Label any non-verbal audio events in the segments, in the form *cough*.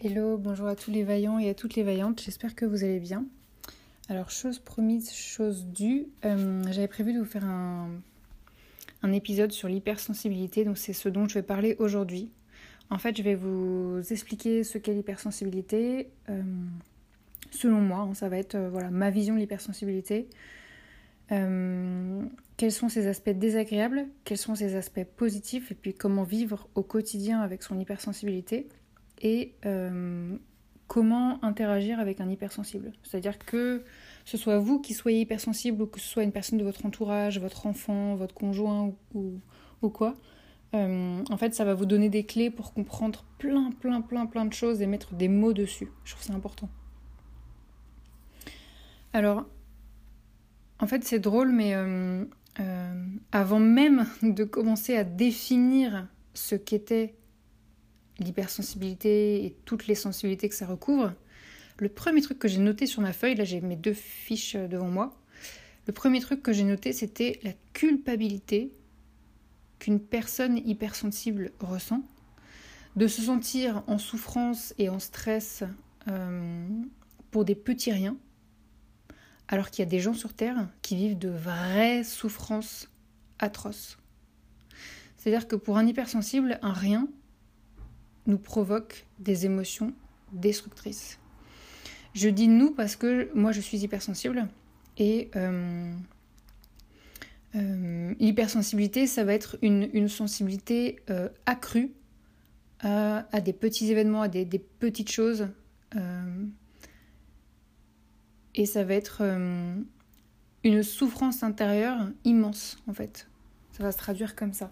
Hello, bonjour à tous les vaillants et à toutes les vaillantes, j'espère que vous allez bien. Alors, chose promise, chose due, euh, j'avais prévu de vous faire un, épisode sur l'hypersensibilité, donc c'est ce dont je vais parler aujourd'hui. En fait, je vais vous expliquer ce qu'est l'hypersensibilité. Euh, selon moi, hein, ça va être euh, voilà, ma vision de l'hypersensibilité. quels sont ses aspects désagréables, quels sont ses aspects positifs, et puis comment vivre au quotidien avec son hypersensibilité et euh, comment interagir avec un hypersensible. C'est-à-dire que ce soit vous qui soyez hypersensible ou que ce soit une personne de votre entourage, votre enfant, votre conjoint ou, ou quoi, euh, en fait, ça va vous donner des clés pour comprendre plein, plein, plein, plein de choses et mettre des mots dessus. Je trouve ça important. Alors, en fait, c'est drôle, mais euh, avant même de commencer à définir ce qu'était l'hypersensibilité et toutes les sensibilités que ça recouvre, le premier truc que j'ai noté sur ma feuille, là j'ai mes deux fiches devant moi, le premier truc que j'ai noté c'était la culpabilité qu'une personne hypersensible ressent, de se sentir en souffrance et en stress euh, pour des petits riens, alors qu'il y a des gens sur Terre qui vivent de vraies souffrances atroces. C'est-à-dire que pour un hypersensible, un rien, nous provoque des émotions destructrices. Je dis nous parce que moi je suis hypersensible et euh, euh, l'hypersensibilité ça va être une, sensibilité euh, accrue à, des petits événements, à des, des petites choses et ça va être une souffrance intérieure immense en fait. Ça va se traduire comme ça.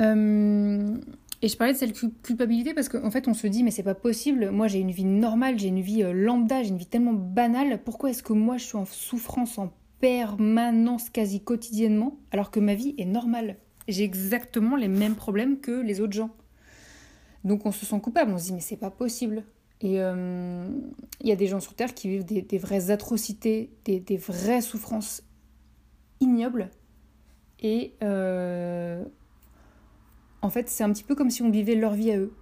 Euh, et je parlais de cette culpabilité parce qu'en fait, on se dit, mais c'est pas possible. Moi, j'ai une vie normale, j'ai une vie euh, lambda, j'ai une vie tellement banale. Pourquoi est-ce que moi, je suis en souffrance en permanence, quasi quotidiennement, alors que ma vie est normale? J'ai exactement les mêmes problèmes que les autres gens. Donc, on se sent coupable. On se dit, mais c'est pas possible. Et euh, il y a des gens sur Terre qui vivent des, vraies atrocités, des, des, vraies souffrances ignobles. Et en fait, c'est un petit peu comme si on vivait leur vie à eux.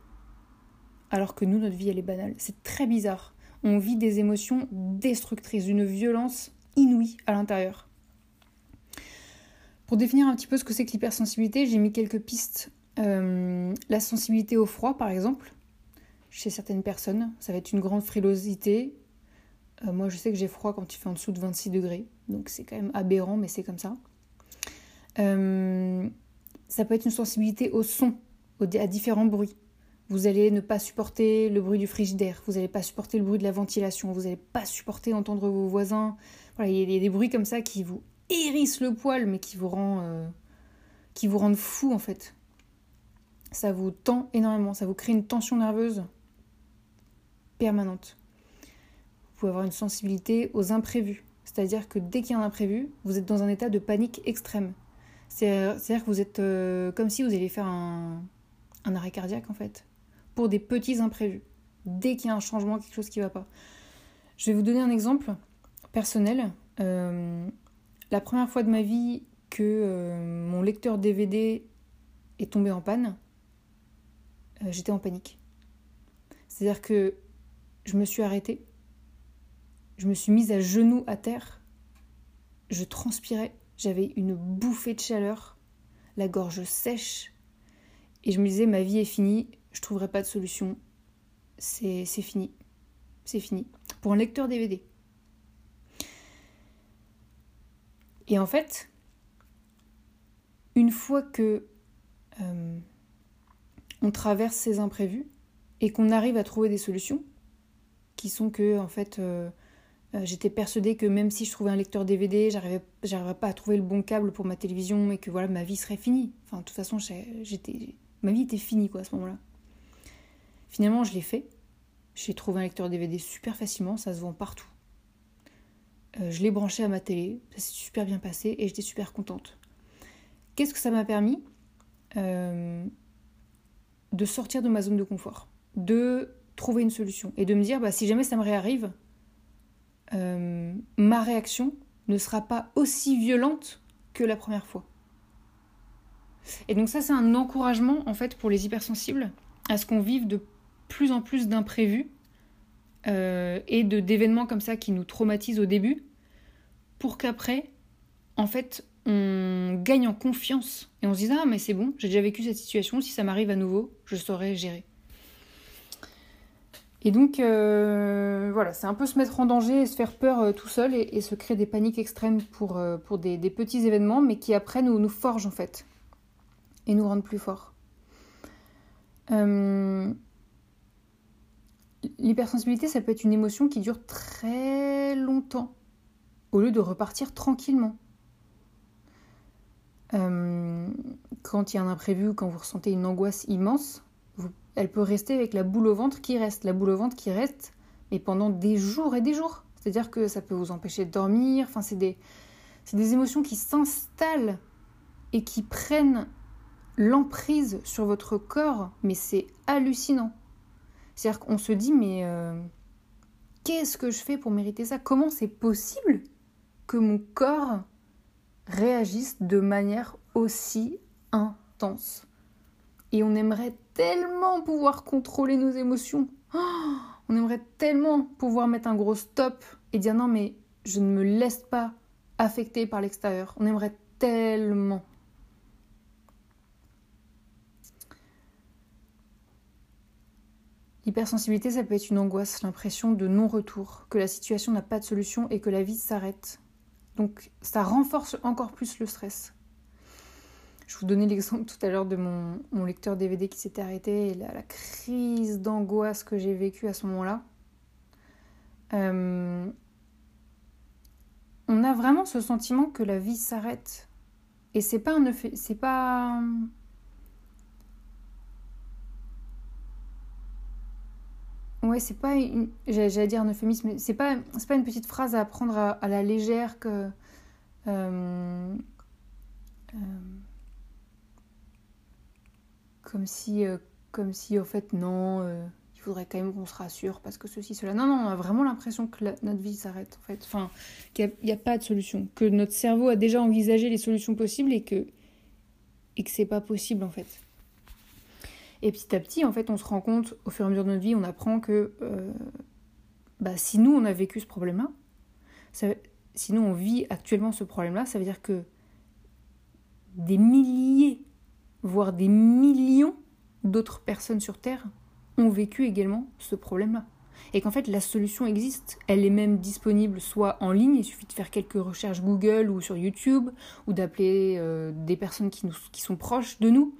Alors que nous, notre vie, elle est banale. C'est très bizarre. On vit des émotions destructrices, une violence inouïe à l'intérieur. Pour définir un petit peu ce que c'est que l'hypersensibilité, j'ai mis quelques pistes. Euh, la sensibilité au froid, par exemple, chez certaines personnes, ça va être une grande frilosité. Euh, moi, je sais que j'ai froid quand il fait en dessous de 26 degrés, donc c'est quand même aberrant, mais c'est comme ça. Euh, ça peut être une sensibilité au son, à différents bruits. Vous allez ne pas supporter le bruit du frigidaire, vous n'allez pas supporter le bruit de la ventilation, vous n'allez pas supporter entendre vos voisins. Voilà, il y a des bruits comme ça qui vous hérissent le poil, mais qui vous, rend, euh, qui vous rendent fou en fait. Ça vous tend énormément, ça vous crée une tension nerveuse permanente. Vous pouvez avoir une sensibilité aux imprévus, c'est-à-dire que dès qu'il y a un imprévu, vous êtes dans un état de panique extrême. C'est-à-dire que vous êtes euh, comme si vous alliez faire un, arrêt cardiaque en fait, pour des petits imprévus, dès qu'il y a un changement, quelque chose qui ne va pas. Je vais vous donner un exemple personnel. Euh, la première fois de ma vie que euh, mon lecteur DVD est tombé en panne, j'étais en panique. C'est-à-dire que je me suis arrêtée, je me suis mise à genoux à terre, je transpirais, j'avais une bouffée de chaleur, la gorge sèche, et je me disais ma vie est finie, je trouverai pas de solution, c'est fini, c'est fini. Pour un lecteur DVD. Et en fait, une fois que euh, on traverse ces imprévus et qu'on arrive à trouver des solutions, qui sont que en fait euh, euh, j'étais persuadée que même si je trouvais un lecteur DVD, j'arriverais pas à trouver le bon câble pour ma télévision et que voilà, ma vie serait finie. Enfin, de toute façon, j'étais, ma vie était finie quoi à ce moment-là. Finalement, je l'ai fait. J'ai trouvé un lecteur DVD super facilement, ça se vend partout. Euh, je l'ai branché à ma télé, ça s'est super bien passé et j'étais super contente. Qu'est-ce que ça m'a permis? Euh, De sortir de ma zone de confort, de trouver une solution et de me dire bah, si jamais ça me réarrive, euh, ma réaction ne sera pas aussi violente que la première fois. Et donc ça, c'est un encouragement en fait pour les hypersensibles à ce qu'on vive de plus en plus d'imprévus euh, et de d'événements comme ça qui nous traumatisent au début, pour qu'après, en fait, on gagne en confiance et on se dise ah mais c'est bon, j'ai déjà vécu cette situation, si ça m'arrive à nouveau, je saurais gérer. Et donc euh, voilà, c'est un peu se mettre en danger et se faire peur euh, tout seul et, se créer des paniques extrêmes pour, pour des, petits événements, mais qui après nous, nous forgent en fait et nous rendent plus forts. L'hypersensibilité, ça peut être une émotion qui dure très longtemps, au lieu de repartir tranquillement. Euh, quand il y a un imprévu, quand vous ressentez une angoisse immense, elle peut rester avec la boule au ventre qui reste. La boule au ventre qui reste, mais pendant des jours et des jours. C'est-à-dire que ça peut vous empêcher de dormir. Enfin, c'est des, des émotions qui s'installent et qui prennent l'emprise sur votre corps, mais c'est hallucinant. C'est-à-dire qu'on se dit, mais euh, qu'est-ce que je fais pour mériter ça? Comment c'est possible que mon corps réagisse de manière aussi intense? Et on aimerait tellement pouvoir contrôler nos émotions. Oh, on aimerait tellement pouvoir mettre un gros stop et dire non mais je ne me laisse pas affecter par l'extérieur. On aimerait tellement. L'hypersensibilité, ça peut être une angoisse, l'impression de non-retour, que la situation n'a pas de solution et que la vie s'arrête. Donc ça renforce encore plus le stress. Je vous donnais l'exemple tout à l'heure de mon, lecteur DVD qui s'était arrêté et la, crise d'angoisse que j'ai vécue à ce moment-là. Euh, on a vraiment ce sentiment que la vie s'arrête. Et c'est pas un c'est pas Ouais, c'est pas une... J'allais dire un euphémisme, c'est pas, c'est pas une petite phrase à prendre à, la légère que... Euh, euh, comme si, euh, comme si, au fait, non, il faudrait quand même qu'on se rassure parce que ceci, cela. Non, non, on a vraiment l'impression que notre vie s'arrête, en fait. Enfin, qu'il n'y a, a, pas de solution. Que notre cerveau a déjà envisagé les solutions possibles et que, et que c'est pas possible, en fait. Et petit à petit, en fait, on se rend compte, au fur et à mesure de notre vie, on apprend que euh, bah, si nous, on a vécu ce problème-là, si nous, on vit actuellement ce problème-là, ça veut dire que des milliers, voire des millions d'autres personnes sur Terre ont vécu également ce problème-là. Et qu'en fait, la solution existe. Elle est même disponible soit en ligne, il suffit de faire quelques recherches Google ou sur YouTube, ou d'appeler euh, des personnes qui, nous, qui sont proches de nous,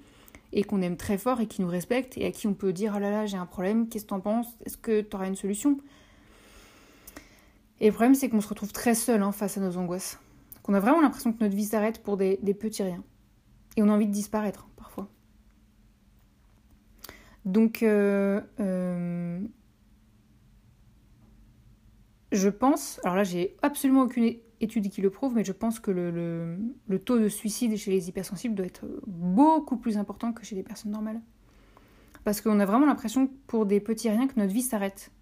et qu'on aime très fort et qui nous respecte et à qui on peut dire oh là là j'ai un problème, qu'est-ce que t'en penses? Est-ce que t'auras une solution? Et le problème c'est qu'on se retrouve très seul hein, face à nos angoisses. Qu'on a vraiment l'impression que notre vie s'arrête pour des, petits riens. Et on a envie de disparaître Donc euh, euh, je pense, alors là j'ai absolument aucune études qui le prouvent, mais je pense que le, le, taux de suicide chez les hypersensibles doit être beaucoup plus important que chez les personnes normales. Parce qu'on a vraiment l'impression, pour des petits riens, que notre vie s'arrête.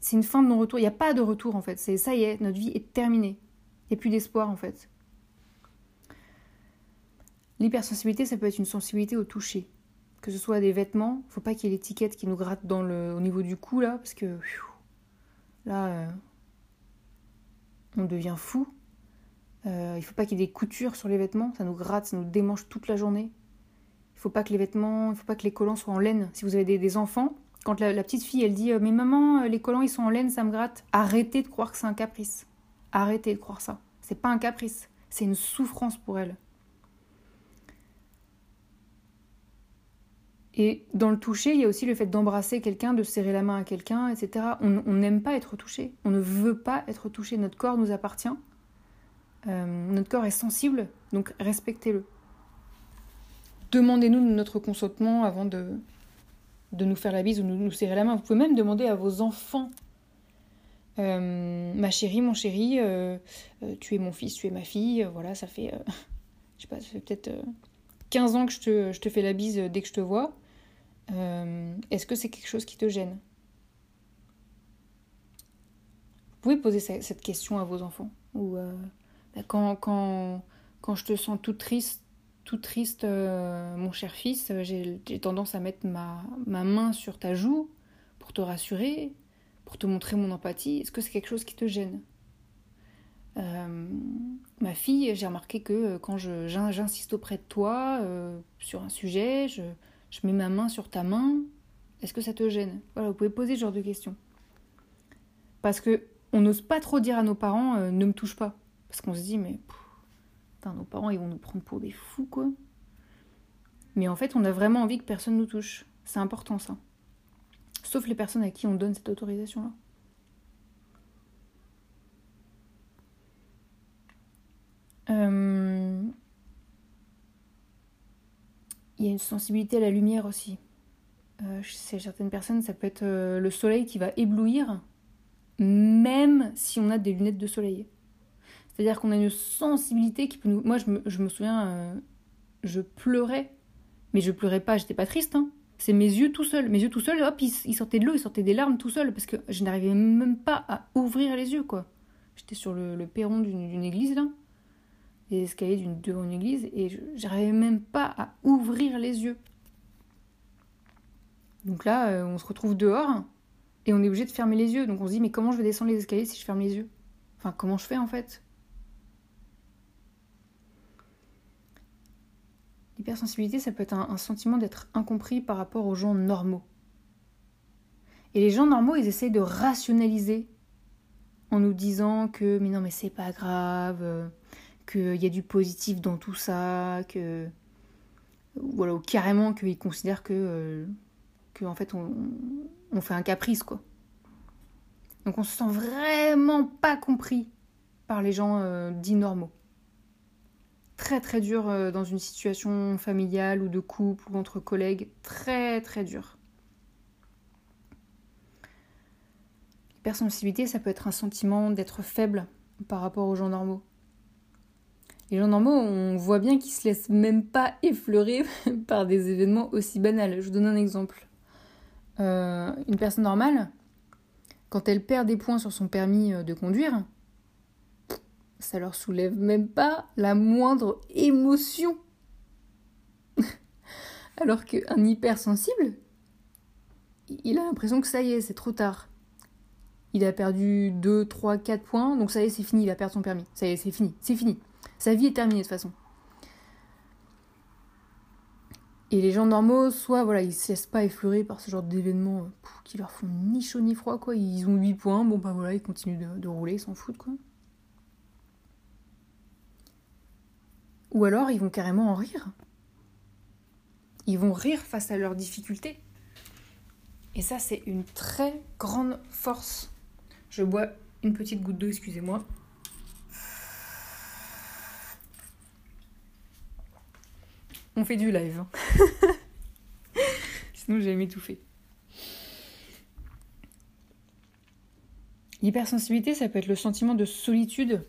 C'est une fin de non-retour. Il n'y a pas de retour, en fait. C'est ça y est, notre vie est terminée. Il n'y a plus d'espoir, en fait. L'hypersensibilité, ça peut être une sensibilité au toucher. Que ce soit des vêtements, faut pas qu'il y ait l'étiquette qui nous gratte dans le, au niveau du cou, là, parce que là, euh, on devient fou. Euh, il faut pas qu'il y ait des coutures sur les vêtements, ça nous gratte, ça nous démange toute la journée. Il faut pas que les vêtements, il faut pas que les collants soient en laine. Si vous avez des, enfants, quand la, petite fille elle dit euh, mais maman euh, les collants ils sont en laine ça me gratte, arrêtez de croire que c'est un caprice. Arrêtez de croire ça. C'est pas un caprice, c'est une souffrance pour elle. Et dans le toucher, il y a aussi le fait d'embrasser quelqu'un, de serrer la main à quelqu'un, etc. On n'aime pas être touché. On ne veut pas être touché. Notre corps nous appartient. Euh, notre corps est sensible, donc respectez-le. Demandez-nous notre consentement avant de, de nous faire la bise ou de nous serrer la main. Vous pouvez même demander à vos enfants euh, Ma chérie, mon chéri, euh, tu es mon fils, tu es ma fille. Voilà, ça fait, *laughs* je sais pas, ça fait peut-être 15 ans que je te, je te fais la bise dès que je te vois. Euh, est-ce que c'est quelque chose qui te gêne? Vous pouvez poser cette question à vos enfants. Ou euh, bah, quand, quand, quand je te sens toute triste, tout triste, mon cher fils, j'ai tendance à mettre ma, ma main sur ta joue pour te rassurer, pour te montrer mon empathie. Est-ce que c'est quelque chose qui te gêne? Euh, ma fille, j'ai remarqué que euh, quand j'insiste auprès de toi euh, sur un sujet, je, je, mets ma main sur ta main, est-ce que ça te gêne? Voilà, vous pouvez poser ce genre de questions. Parce que on n'ose pas trop dire à nos parents ne me touche pas. Parce qu'on se dit, mais putain, nos parents, ils vont nous prendre pour des fous, quoi. Mais en fait, on a vraiment envie que personne nous touche. C'est important, ça. Sauf les personnes à qui on donne cette autorisation-là. Euh, il y a une sensibilité à la lumière aussi. Euh, certaines personnes, ça peut être euh, le soleil qui va éblouir, même si on a des lunettes de soleil. C'est-à-dire qu'on a une sensibilité qui peut nous. Moi, je me, souviens, je pleurais, mais je pleurais pas, j'étais pas triste. Hein. C'est mes yeux tout seuls. Mes yeux tout seuls, hop, ils, sortaient de l'eau, ils sortaient des larmes tout seuls, parce que je n'arrivais même pas à ouvrir les yeux, quoi. J'étais sur le, le perron d'une église, là escaliers d'une devant une église et j'arrivais même pas à ouvrir les yeux. Donc là, euh, on se retrouve dehors et on est obligé de fermer les yeux. Donc on se dit mais comment je vais descendre les escaliers si je ferme les yeux? Enfin comment je fais en fait? L'hypersensibilité, ça peut être un, un sentiment d'être incompris par rapport aux gens normaux. Et les gens normaux, ils essayent de rationaliser en nous disant que mais non mais c'est pas grave, euh, qu'il y a du positif dans tout ça, que voilà, ou carrément qu'ils considèrent que, euh, fait on, on, fait un caprice quoi. Donc on se sent vraiment pas compris par les gens euh, dits normaux. Très très dur euh, dans une situation familiale ou de couple ou entre collègues, très très dur. L'hypersensibilité, ça peut être un sentiment d'être faible par rapport aux gens normaux. Les gens normaux, on voit bien qu'ils se laissent même pas effleurer *laughs* par des événements aussi banals. Je vous donne un exemple. Euh, une personne normale, quand elle perd des points sur son permis euh, de conduire, ça leur soulève même pas la moindre émotion. *laughs* Alors qu'un hypersensible, il a l'impression que ça y est, c'est trop tard. Il a perdu 2, 3, 4 points, donc ça y est, c'est fini, il a perdu son permis. Ça y est, c'est fini, c'est fini. Sa vie est terminée de toute façon. Et les gens normaux, soit voilà, ils se laissent pas effleurer par ce genre d'événements euh, qui leur font ni chaud ni froid, quoi. Ils ont 8 points, bon bah voilà, ils continuent de, rouler, ils s'en foutent, quoi. Ou alors ils vont carrément en rire. Ils vont rire face à leurs difficultés. Et ça, c'est une très grande force. Je bois une petite goutte d'eau, excusez-moi. On fait du live. Hein. *laughs* Sinon, j'ai m'étouffer. L'hypersensibilité, ça peut être le sentiment de solitude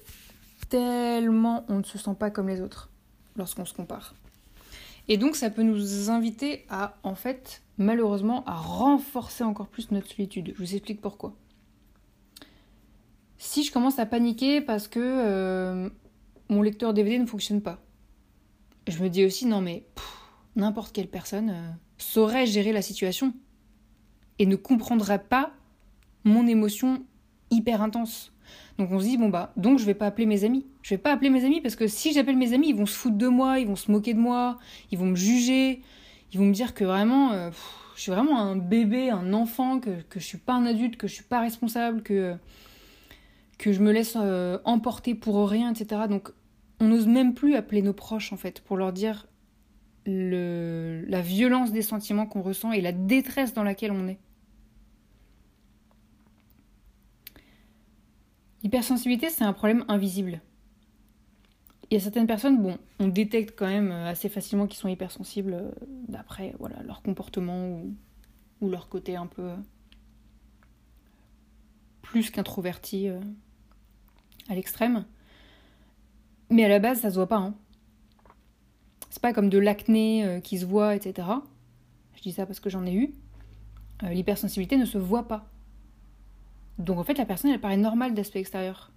tellement on ne se sent pas comme les autres lorsqu'on se compare. Et donc, ça peut nous inviter à, en fait, malheureusement, à renforcer encore plus notre solitude. Je vous explique pourquoi. Si je commence à paniquer parce que euh, mon lecteur DVD ne fonctionne pas, je me dis aussi, non mais n'importe quelle personne euh, saurait gérer la situation et ne comprendrait pas mon émotion hyper intense. Donc on se dit, bon bah, donc je vais pas appeler mes amis. Je vais pas appeler mes amis parce que si j'appelle mes amis, ils vont se foutre de moi, ils vont se moquer de moi, ils vont me juger, ils vont me dire que vraiment, euh, je suis vraiment un bébé, un enfant, que, que je suis pas un adulte, que je suis pas responsable, que, que je me laisse euh, emporter pour rien, etc. Donc on n'ose même plus appeler nos proches en fait pour leur dire la violence des sentiments qu'on ressent et la détresse dans laquelle on est. L'hypersensibilité, c'est un problème invisible. Il y a certaines personnes, bon, on détecte quand même assez facilement qu'ils sont hypersensibles euh, d'après voilà, leur comportement ou, leur côté un peu plus qu'introverti euh, à l'extrême. Mais à la base, ça se voit pas. Hein. C'est pas comme de l'acné euh, qui se voit, etc. Je dis ça parce que j'en ai eu. Euh, l'hypersensibilité ne se voit pas. Donc en fait, la personne, elle paraît normale d'aspect extérieur.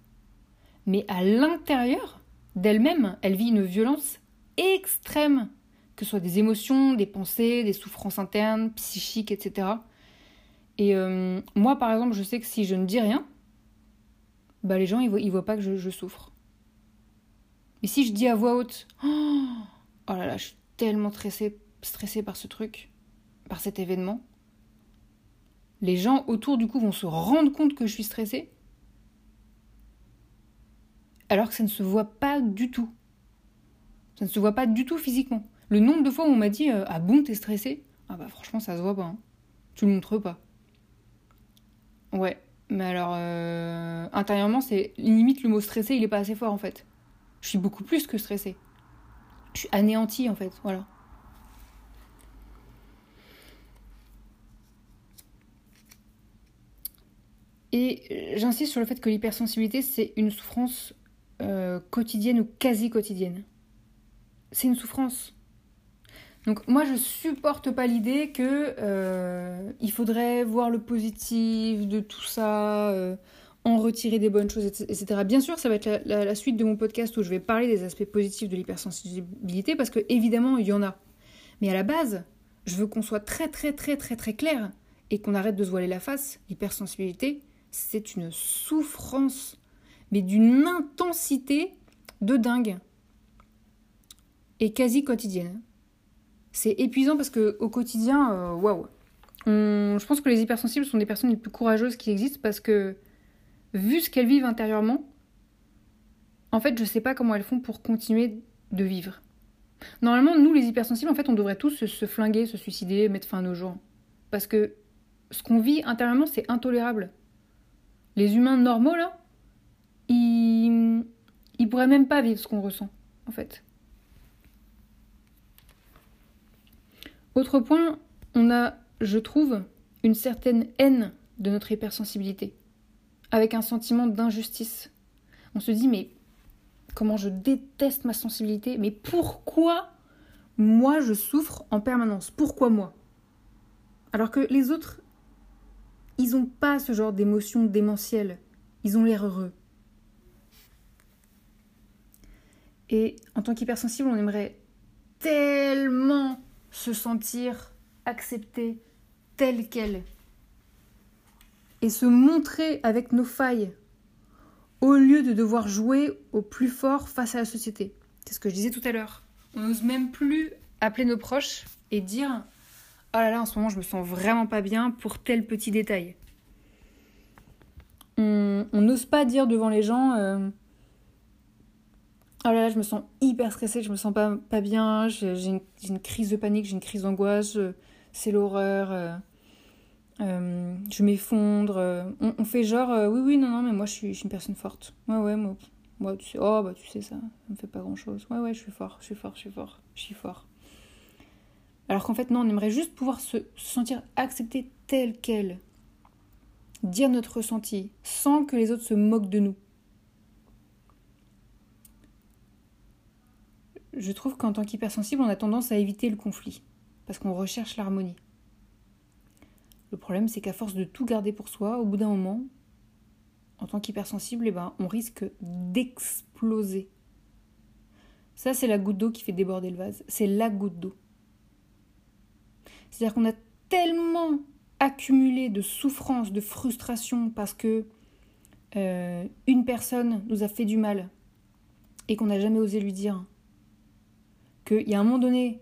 Mais à l'intérieur d'elle-même, elle vit une violence extrêmes, que ce soit des émotions, des pensées, des souffrances internes, psychiques, etc. Et euh, moi, par exemple, je sais que si je ne dis rien, bah, les gens, ils voient, voient pas que je, souffre. Mais si je dis à voix haute, oh, oh là là, je suis tellement stressée, stressée par ce truc, par cet événement, les gens autour du coup vont se rendre compte que je suis stressée, alors que ça ne se voit pas du tout. Ça ne se voit pas du tout physiquement. Le nombre de fois où on m'a dit euh, Ah bon, t'es stressé Ah bah franchement, ça se voit pas. Hein. Tu le montres pas. Ouais, mais alors, euh, intérieurement, c'est limite le mot stressé, il est pas assez fort en fait. Je suis beaucoup plus que stressée. Je suis anéantie en fait, voilà. Et j'insiste sur le fait que l'hypersensibilité, c'est une souffrance euh, quotidienne ou quasi quotidienne. C'est une souffrance. Donc moi je supporte pas l'idée que euh, il faudrait voir le positif de tout ça, euh, en retirer des bonnes choses, etc. Bien sûr, ça va être la, suite de mon podcast où je vais parler des aspects positifs de l'hypersensibilité parce que évidemment il y en a. Mais à la base, je veux qu'on soit très très très très très clair et qu'on arrête de se voiler la face. L'hypersensibilité, c'est une souffrance mais d'une intensité de dingue et quasi quotidienne. C'est épuisant parce que au quotidien, euh, waouh. Je pense que les hypersensibles sont des personnes les plus courageuses qui existent parce que vu ce qu'elles vivent intérieurement, en fait, je sais pas comment elles font pour continuer de vivre. Normalement, nous, les hypersensibles, en fait, on devrait tous se, flinguer, se suicider, mettre fin à nos jours. Parce que ce qu'on vit intérieurement, c'est intolérable. Les humains normaux, là, il, il pourrait même pas vivre ce qu'on ressent, en fait. Autre point, on a, je trouve, une certaine haine de notre hypersensibilité, avec un sentiment d'injustice. On se dit, mais comment je déteste ma sensibilité, mais pourquoi moi je souffre en permanence? Pourquoi moi? Alors que les autres, ils n'ont pas ce genre d'émotions démentielles, ils ont l'air heureux. Et en tant qu'hypersensible, on aimerait tellement se sentir accepté tel quel. Et se montrer avec nos failles au lieu de devoir jouer au plus fort face à la société. C'est ce que je disais tout à l'heure. On n'ose même plus appeler nos proches et dire Oh là là, en ce moment, je me sens vraiment pas bien pour tel petit détail. On n'ose pas dire devant les gens euh, Oh là là, je me sens hyper stressée, je me sens pas, bien, j'ai une, crise de panique, j'ai une crise d'angoisse, c'est l'horreur, euh, euh, je m'effondre. Euh, on, fait genre, oui, oui, non, non, mais moi je suis, une personne forte. Ouais, ouais, moi, moi tu sais, oh, bah tu sais ça, ça me fait pas grand chose. Ouais, ouais, je suis fort, je suis fort, je suis fort, je suis fort. Alors qu'en fait, non, on aimerait juste pouvoir se sentir accepté tel quel, dire notre ressenti, sans que les autres se moquent de nous. je trouve qu'en tant qu'hypersensible, on a tendance à éviter le conflit, parce qu'on recherche l'harmonie. Le problème, c'est qu'à force de tout garder pour soi, au bout d'un moment, en tant qu'hypersensible, eh ben, on risque d'exploser. Ça, c'est la goutte d'eau qui fait déborder le vase. C'est la goutte d'eau. C'est-à-dire qu'on a tellement accumulé de souffrance, de frustration, parce que euh, une personne nous a fait du mal et qu'on n'a jamais osé lui dire qu'il y a un moment donné,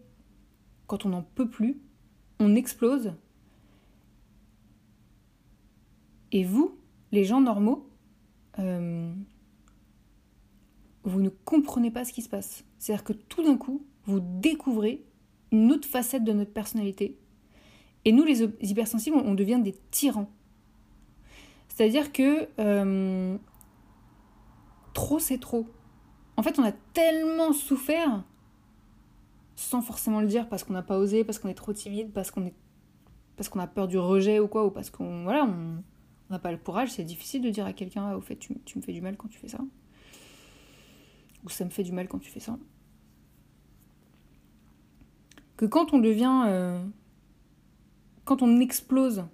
quand on n'en peut plus, on explose. Et vous, les gens normaux, euh, vous ne comprenez pas ce qui se passe. C'est-à-dire que tout d'un coup, vous découvrez une autre facette de notre personnalité. Et nous, les hypersensibles, on devient des tyrans. C'est-à-dire que euh, trop, c'est trop. En fait, on a tellement souffert sans forcément le dire parce qu'on n'a pas osé, parce qu'on est trop timide, parce qu'on est parce qu'on a peur du rejet ou quoi, ou parce qu'on voilà, on n'a pas le courage, c'est difficile de dire à quelqu'un ah, au fait tu, me fais du mal quand tu fais ça. Ou ça me fait du mal quand tu fais ça. Que quand on devient euh, quand on explose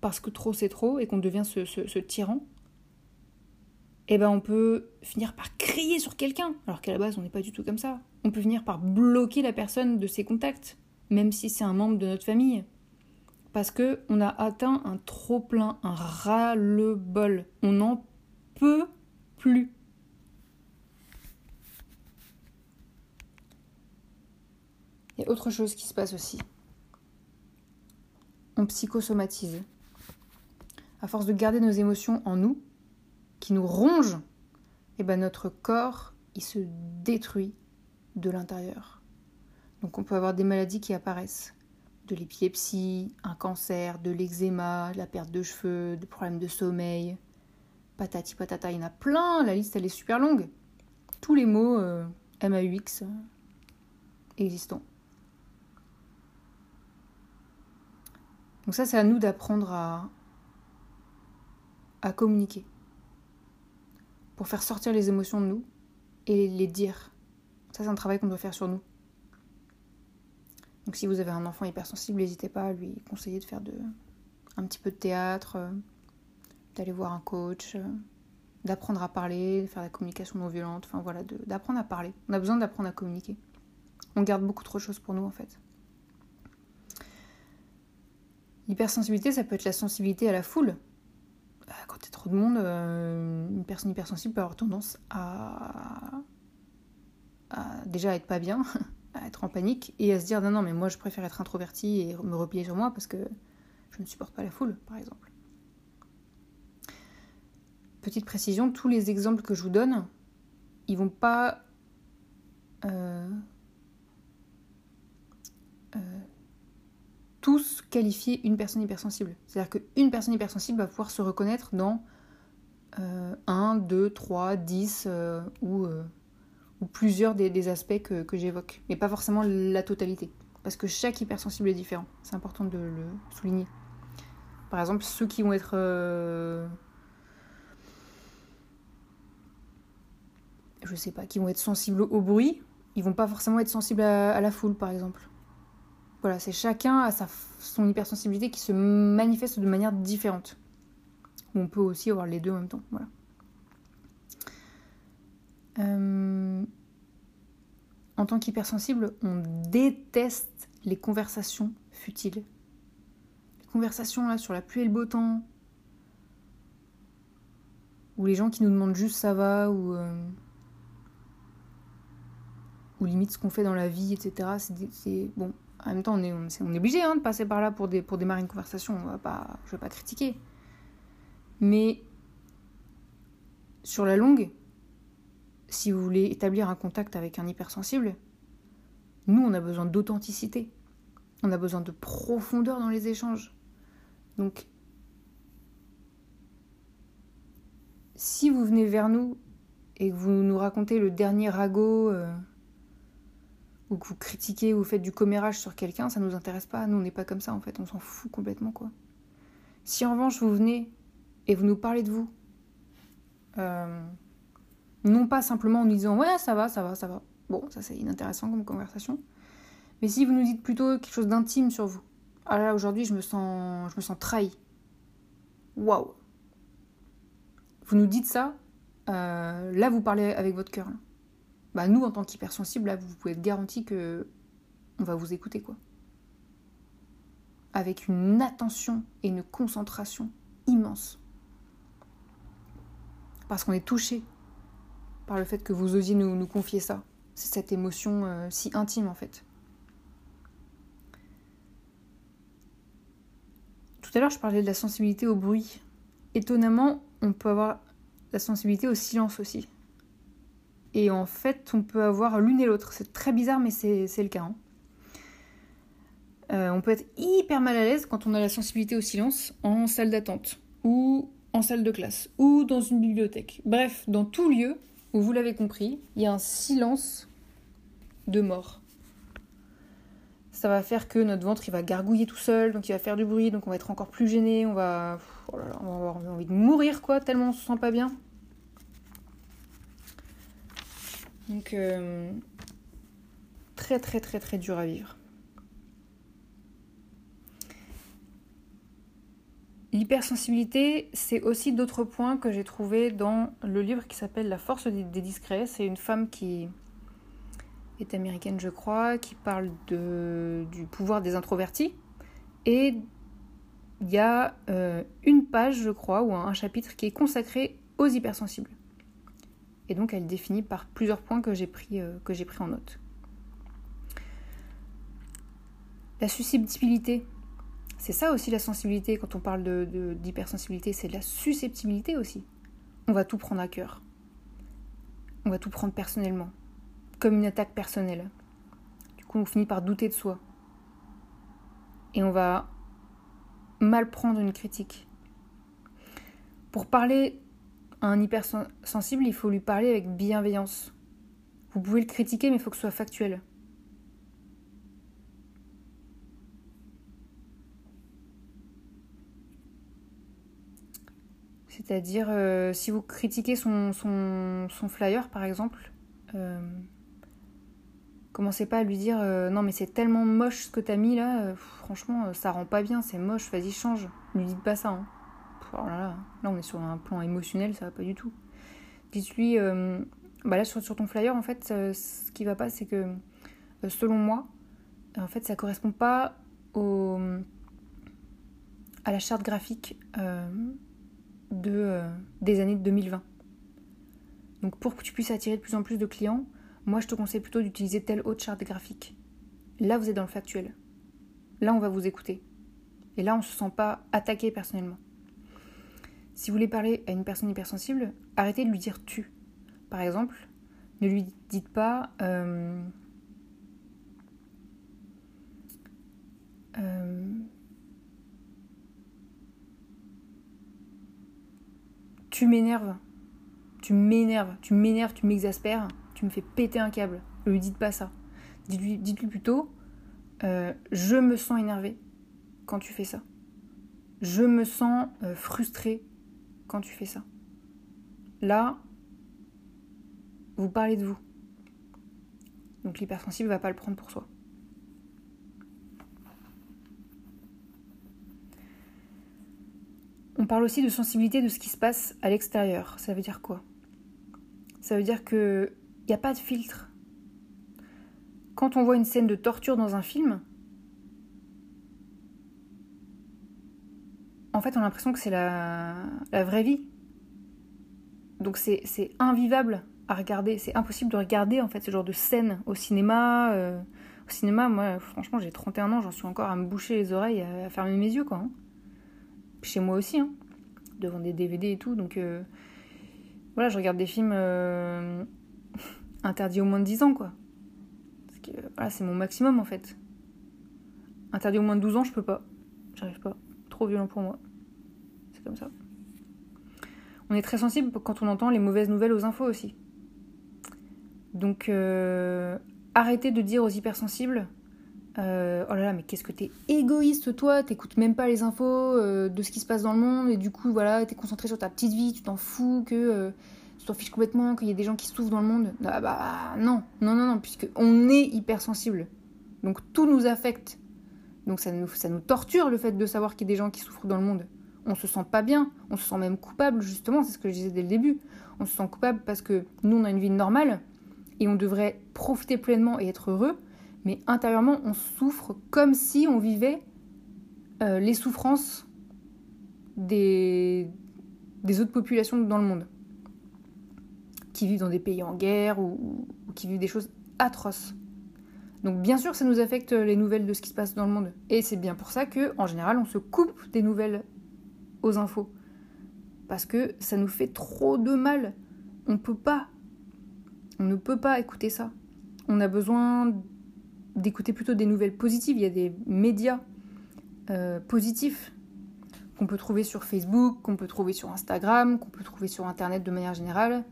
parce que trop c'est trop et qu'on devient ce, ce, tyran, eh ben on peut finir par crier sur quelqu'un, alors qu'à la base on n'est pas du tout comme ça. On peut finir par bloquer la personne de ses contacts, même si c'est un membre de notre famille. Parce que on a atteint un trop plein, un ras-le-bol. On n'en peut plus. Il y a autre chose qui se passe aussi. On psychosomatise. À force de garder nos émotions en nous, qui nous rongent, eh ben notre corps, il se détruit de l'intérieur. Donc on peut avoir des maladies qui apparaissent. De l'épilepsie, un cancer, de l'eczéma, la perte de cheveux, des problèmes de sommeil. Patati patata, il y en a plein, la liste elle est super longue. Tous les mots euh, MAUX euh, existants. Donc ça, c'est à nous d'apprendre à, à communiquer. Pour faire sortir les émotions de nous et les dire. Ça, c'est un travail qu'on doit faire sur nous. Donc si vous avez un enfant hypersensible, n'hésitez pas à lui conseiller de faire un petit peu de théâtre, euh, d'aller voir un coach, euh, d'apprendre à parler, de faire de la communication non violente, enfin voilà, d'apprendre à parler. On a besoin d'apprendre à communiquer. On garde beaucoup trop de choses pour nous en fait. L'hypersensibilité, ça peut être la sensibilité à la foule. Euh, quand il y a trop de monde, euh, une personne hypersensible peut avoir tendance à, déjà être pas bien, *laughs* à être en panique et à se dire non, non, mais moi je préfère être introverti et me replier sur moi parce que je ne supporte pas la foule, par exemple. Petite précision, tous les exemples que je vous donne, ils vont pas euh, tous qualifier une personne hypersensible. C'est-à-dire qu'une personne hypersensible va pouvoir se reconnaître dans 1, 2, 3, 10 ou, euh, ou plusieurs des, aspects que, j'évoque. Mais pas forcément la totalité. Parce que chaque hypersensible est différent. C'est important de le souligner. Par exemple, ceux qui vont être... Euh, je sais pas, qui vont être sensibles au bruit, ils vont pas forcément être sensibles à la foule, par exemple. Voilà, c'est chacun à sa, son hypersensibilité qui se manifeste de manière différente. On peut aussi avoir les deux en même temps. Voilà. En tant qu'hypersensible, on déteste les conversations futiles. Les conversations là sur la pluie et le beau temps, ou les gens qui nous demandent juste ça va, ou, euh, ou limite ce qu'on fait dans la vie, etc. C'est bon, en même temps, on est, on est obligé hein, de passer par là pour, des, pour démarrer une conversation. On va pas, je vais pas critiquer. Mais sur la longue, si vous voulez établir un contact avec un hypersensible, nous, on a besoin d'authenticité. On a besoin de profondeur dans les échanges. Donc, si vous venez vers nous et que vous nous racontez le dernier ragot euh, ou que vous critiquez ou faites du commérage sur quelqu'un, ça nous intéresse pas. Nous, on n'est pas comme ça en fait, on s'en fout complètement quoi. Si en revanche vous venez et vous nous parlez de vous, euh, non pas simplement en nous disant ouais ça va, ça va, ça va. Bon, ça c'est inintéressant comme conversation. Mais si vous nous dites plutôt quelque chose d'intime sur vous, ah là aujourd'hui je me sens, je me sens trahi. Waouh. Vous nous dites ça, euh, là vous parlez avec votre cœur bah nous en tant qu'hypersensibles, là, vous pouvez être garanti que on va vous écouter quoi. Avec une attention et une concentration immense. Parce qu'on est touché par le fait que vous osiez nous, nous confier ça. C'est cette émotion euh, si intime en fait. Tout à l'heure, je parlais de la sensibilité au bruit. Étonnamment, on peut avoir la sensibilité au silence aussi. Et en fait, on peut avoir l'une et l'autre. C'est très bizarre, mais c'est le cas. Hein. Euh, on peut être hyper mal à l'aise quand on a la sensibilité au silence en salle d'attente, ou en salle de classe, ou dans une bibliothèque. Bref, dans tout lieu où vous l'avez compris, il y a un silence de mort. Ça va faire que notre ventre il va gargouiller tout seul, donc il va faire du bruit, donc on va être encore plus gêné, on va, oh avoir envie de mourir quoi, tellement on se sent pas bien. Donc, euh, très très très très dur à vivre. L'hypersensibilité, c'est aussi d'autres points que j'ai trouvés dans le livre qui s'appelle La force des discrets. C'est une femme qui est américaine, je crois, qui parle du pouvoir des introvertis. Et il y a euh, une page, je crois, ou un chapitre qui est consacré aux hypersensibles. Et donc elle définit par plusieurs points que j'ai pris, euh, que j'ai pris en note. La susceptibilité, c'est ça aussi la sensibilité, quand on parle d'hypersensibilité, c'est de la susceptibilité aussi. On va tout prendre à cœur. On va tout prendre personnellement, comme une attaque personnelle. Du coup, on finit par douter de soi. Et on va mal prendre une critique. Pour parler à un hypersensible, il faut lui parler avec bienveillance. Vous pouvez le critiquer, mais il faut que ce soit factuel. C'est-à-dire, euh, si vous critiquez son, son, flyer, par exemple, euh, commencez pas à lui dire euh, non, mais c'est tellement moche ce que t'as mis là, franchement, ça rend pas bien, c'est moche, vas-y, change. Ne lui dites pas ça. Hein. Oh là, là, on est sur un plan émotionnel, ça va pas du tout. Dites-lui, bah là, sur, sur, ton flyer, en fait, ce qui va pas, c'est que, selon moi, en fait, ça correspond pas au, à la charte graphique de, euh, des années 2020. Donc pour que tu puisses attirer de plus en plus de clients, moi je te conseille plutôt d'utiliser telle autre charte graphique. Là vous êtes dans le factuel. Là on va vous écouter. Et là on ne se sent pas attaqué personnellement. Si vous voulez parler à une personne hypersensible, arrêtez de lui dire tu. Par exemple, ne lui dites pas euh, euh, tu m'énerves, tu m'énerves, tu m'énerves, tu m'exaspères, tu me fais péter un câble. Ne lui dites pas ça. Dites-lui dites plutôt euh, Je me sens énervé quand tu fais ça. Je me sens euh, frustré quand tu fais ça. Là, vous parlez de vous. Donc l'hypersensible ne va pas le prendre pour soi. Parle aussi de sensibilité de ce qui se passe à l'extérieur. Ça veut dire quoi? Ça veut dire qu'il n'y a pas de filtre. Quand on voit une scène de torture dans un film, en fait, on a l'impression que c'est la, vraie vie. Donc c'est invivable à regarder. C'est impossible de regarder en fait ce genre de scène au cinéma. Euh, au cinéma, moi, franchement, j'ai 31 ans, j'en suis encore à me boucher les oreilles, à, fermer mes yeux, quoi. Hein chez moi aussi, hein, devant des DVD et tout. Donc euh, voilà, je regarde des films euh, *laughs* interdits au moins de 10 ans, quoi. Parce que voilà, c'est mon maximum en fait. Interdit au moins de 12 ans, je peux pas. J'arrive pas. Trop violent pour moi. C'est comme ça. On est très sensible quand on entend les mauvaises nouvelles aux infos aussi. Donc euh, arrêtez de dire aux hypersensibles euh, oh là là, mais qu'est-ce que t'es égoïste toi, t'écoutes même pas les infos euh, de ce qui se passe dans le monde et du coup voilà, t'es concentré sur ta petite vie, tu t'en fous que euh, tu t'en fiches complètement qu'il y ait des gens qui souffrent dans le monde. Ah bah non, non, non, non, puisque on est hypersensible. Donc tout nous affecte. Donc ça nous, ça nous torture le fait de savoir qu'il y a des gens qui souffrent dans le monde. On se sent pas bien, on se sent même coupable justement, c'est ce que je disais dès le début. On se sent coupable parce que nous on a une vie normale et on devrait profiter pleinement et être heureux mais intérieurement, on souffre comme si on vivait euh, les souffrances des, autres populations dans le monde, qui vivent dans des pays en guerre ou, qui vivent des choses atroces. Donc bien sûr, ça nous affecte les nouvelles de ce qui se passe dans le monde. Et c'est bien pour ça que, en général, on se coupe des nouvelles aux infos. Parce que ça nous fait trop de mal. On peut pas. On ne peut pas écouter ça. On a besoin d'écouter plutôt des nouvelles positives. Il y a des médias euh, positifs qu'on peut trouver sur Facebook, qu'on peut trouver sur Instagram, qu'on peut trouver sur Internet de manière générale.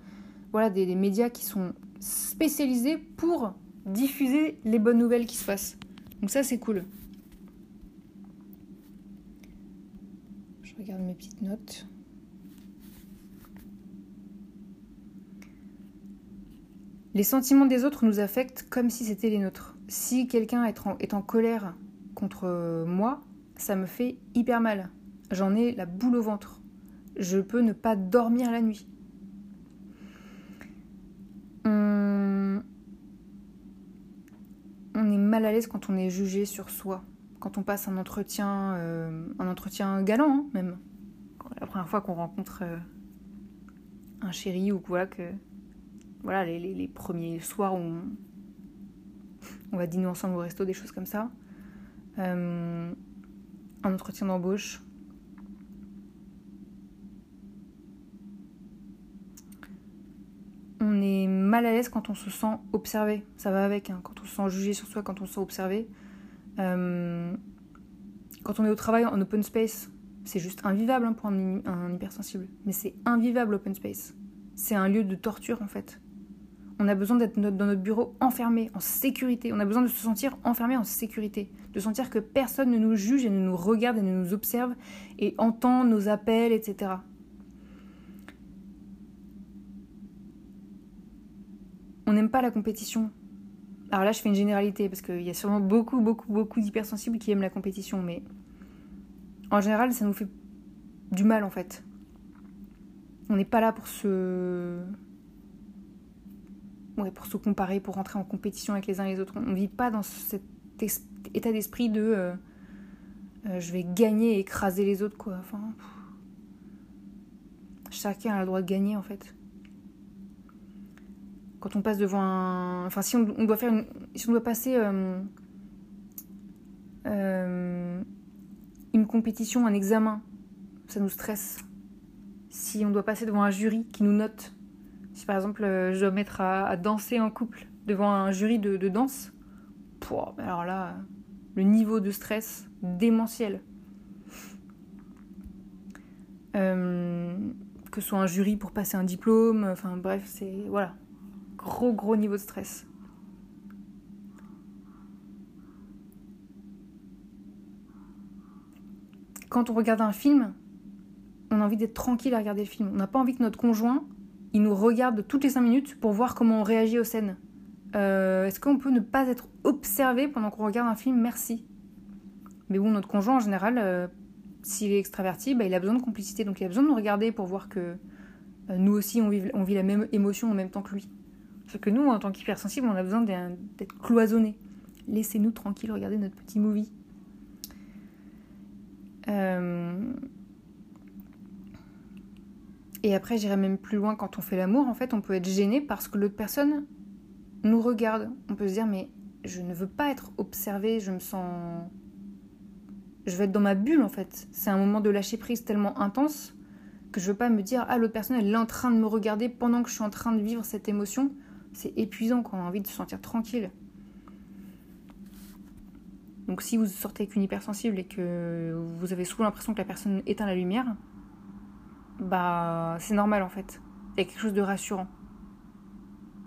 Voilà, des, médias qui sont spécialisés pour diffuser les bonnes nouvelles qui se passent. Donc ça, c'est cool. Je regarde mes petites notes. Les sentiments des autres nous affectent comme si c'était les nôtres si quelqu'un est en, colère contre moi, ça me fait hyper mal. j'en ai la boule au ventre. Je peux ne pas dormir la nuit. On, est mal à l'aise quand on est jugé sur soi, quand on passe un entretien, euh, un entretien galant hein, même. La première fois qu'on rencontre euh, un chéri ou quoi que voilà les, les, les premiers soirs où on, on va dîner ensemble au resto, des choses comme ça. Euh, un entretien d'embauche. On est mal à l'aise quand on se sent observé. Ça va avec, hein. quand on se sent jugé sur soi, quand on se sent observé. Euh, quand on est au travail en open space, c'est juste invivable hein, pour un, un hypersensible. Mais c'est invivable open space. C'est un lieu de torture en fait. On a besoin d'être dans notre bureau enfermé, en sécurité. On a besoin de se sentir enfermé en sécurité. De sentir que personne ne nous juge et ne nous regarde et ne nous observe et entend nos appels, etc. On n'aime pas la compétition. Alors là, je fais une généralité parce qu'il y a sûrement beaucoup, beaucoup, beaucoup d'hypersensibles qui aiment la compétition, mais en général, ça nous fait du mal en fait. On n'est pas là pour se pour se comparer, pour rentrer en compétition avec les uns et les autres. On ne vit pas dans cet état d'esprit de euh, euh, je vais gagner et écraser les autres, chacun a le droit de gagner, en fait. Quand on passe devant un. Enfin, si on, doit faire. Si on doit passer. Euh, une compétition, un examen, ça nous stresse. Si on doit passer devant un jury qui nous note, si par exemple euh, je dois mettre à, danser en couple devant un jury de, danse, alors là, le niveau de stress démentiel. Euh, que ce soit un jury pour passer un diplôme, enfin bref, c'est voilà, gros gros niveau de stress. Quand on regarde un film, on a envie d'être tranquille à regarder le film. On n'a pas envie que notre conjoint il nous regarde toutes les 5 minutes pour voir comment on réagit aux scènes. Euh, est-ce qu'on peut ne pas être observé pendant qu'on regarde un film? Merci. Mais bon, notre conjoint en général, euh, s'il est extraverti, bah, il a besoin de complicité, donc il a besoin de nous regarder pour voir que euh, nous aussi on vit, on vit la même émotion en même temps que lui. Sauf que nous, en tant qu'hypersensible, on a besoin d'être cloisonné. Laissez-nous tranquille regarder notre petit movie. Euh, et après, j'irai même plus loin quand on fait l'amour. En fait, on peut être gêné parce que l'autre personne nous regarde. On peut se dire, mais je ne veux pas être observé, je me sens. Je veux être dans ma bulle en fait. C'est un moment de lâcher prise tellement intense que je veux pas me dire, ah, l'autre personne, elle est en train de me regarder pendant que je suis en train de vivre cette émotion. C'est épuisant quand on a envie de se sentir tranquille. Donc si vous sortez avec une hypersensible et que vous avez souvent l'impression que la personne éteint la lumière, bah c'est normal en fait. Il y a quelque chose de rassurant.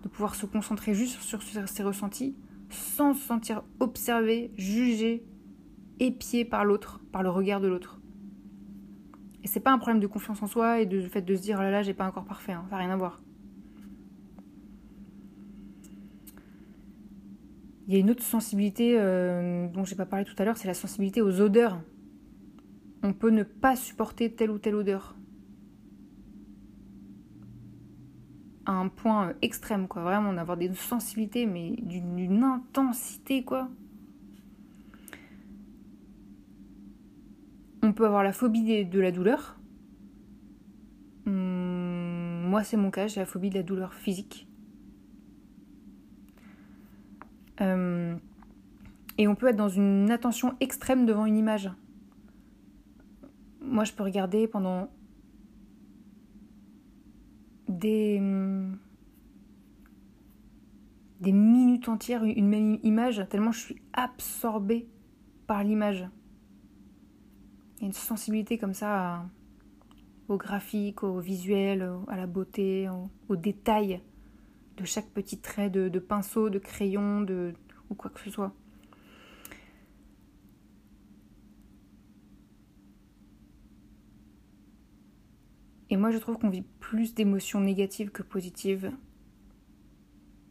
De pouvoir se concentrer juste sur ses ressentis sans se sentir observé, jugé, épié par l'autre, par le regard de l'autre. Et c'est pas un problème de confiance en soi et de fait de se dire oh là là j'ai pas encore parfait, hein. ça n'a rien à voir. Il y a une autre sensibilité euh, dont j'ai pas parlé tout à l'heure, c'est la sensibilité aux odeurs. On peut ne pas supporter telle ou telle odeur. Un point euh, extrême, quoi. Vraiment, d'avoir des sensibilités, mais d'une intensité, quoi. On peut avoir la phobie de la douleur. Hum, moi, c'est mon cas, j'ai la phobie de la douleur physique. Hum, et on peut être dans une attention extrême devant une image. Moi, je peux regarder pendant des, minutes entières une même image, tellement je suis absorbée par l'image. Il y a une sensibilité comme ça au graphique, au visuel, à la beauté, au, détail de chaque petit trait de, de pinceau, de crayon, de, ou quoi que ce soit. Et moi, je trouve qu'on vit plus d'émotions négatives que positives.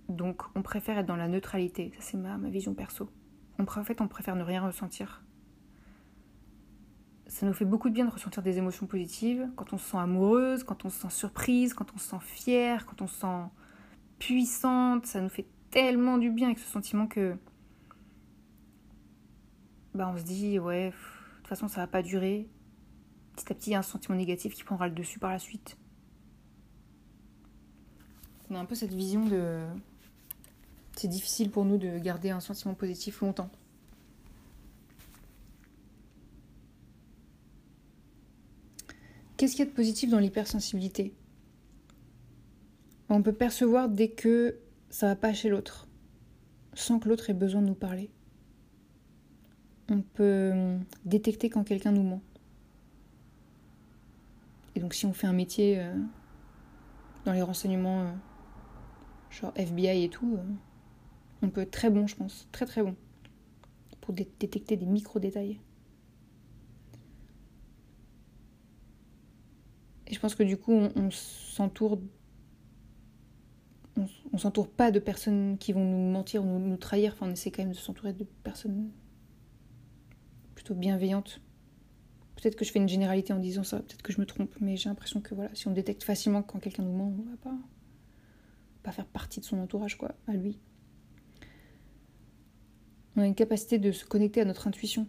Donc, on préfère être dans la neutralité. Ça, c'est ma, vision perso. En fait, on préfère ne rien ressentir. ça nous fait beaucoup de bien de ressentir des émotions positives, quand on se sent amoureuse, quand on se sent surprise, quand on se sent fière, quand on se sent puissante, ça nous fait tellement du bien avec ce sentiment que bah on se dit ouais, de toute façon ça va pas durer. Petit à petit, il y a un sentiment négatif qui prendra le dessus par la suite. On a un peu cette vision de c'est difficile pour nous de garder un sentiment positif longtemps. Qu'est-ce qu'il y a de positif dans l'hypersensibilité? On peut percevoir dès que ça va pas chez l'autre, sans que l'autre ait besoin de nous parler. On peut hum, détecter quand quelqu'un nous ment. Et donc si on fait un métier euh, dans les renseignements, euh, genre FBI et tout, euh, on peut être très bon, je pense, très très bon, pour détecter des micro-détails. Et je pense que du coup, on, s'entoure. On, s'entoure pas de personnes qui vont nous mentir ou nous, nous trahir. Enfin, on essaie quand même de s'entourer de personnes plutôt bienveillantes. Peut-être que je fais une généralité en disant ça, peut-être que je me trompe, mais j'ai l'impression que voilà, si on détecte facilement quand quelqu'un nous ment, on va pas, pas faire partie de son entourage, quoi, à lui. On a une capacité de se connecter à notre intuition.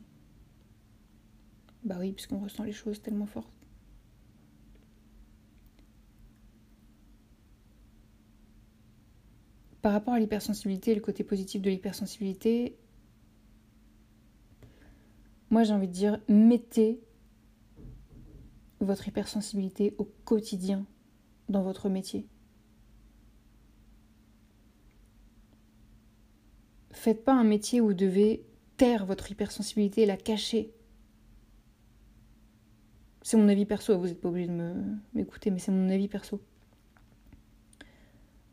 Bah oui, puisqu'on ressent les choses tellement fortes. Par rapport à l'hypersensibilité, le côté positif de l'hypersensibilité, moi j'ai envie de dire, mettez votre hypersensibilité au quotidien dans votre métier. Faites pas un métier où vous devez taire votre hypersensibilité et la cacher. C'est mon avis perso, vous n'êtes pas obligé de m'écouter, mais c'est mon avis perso.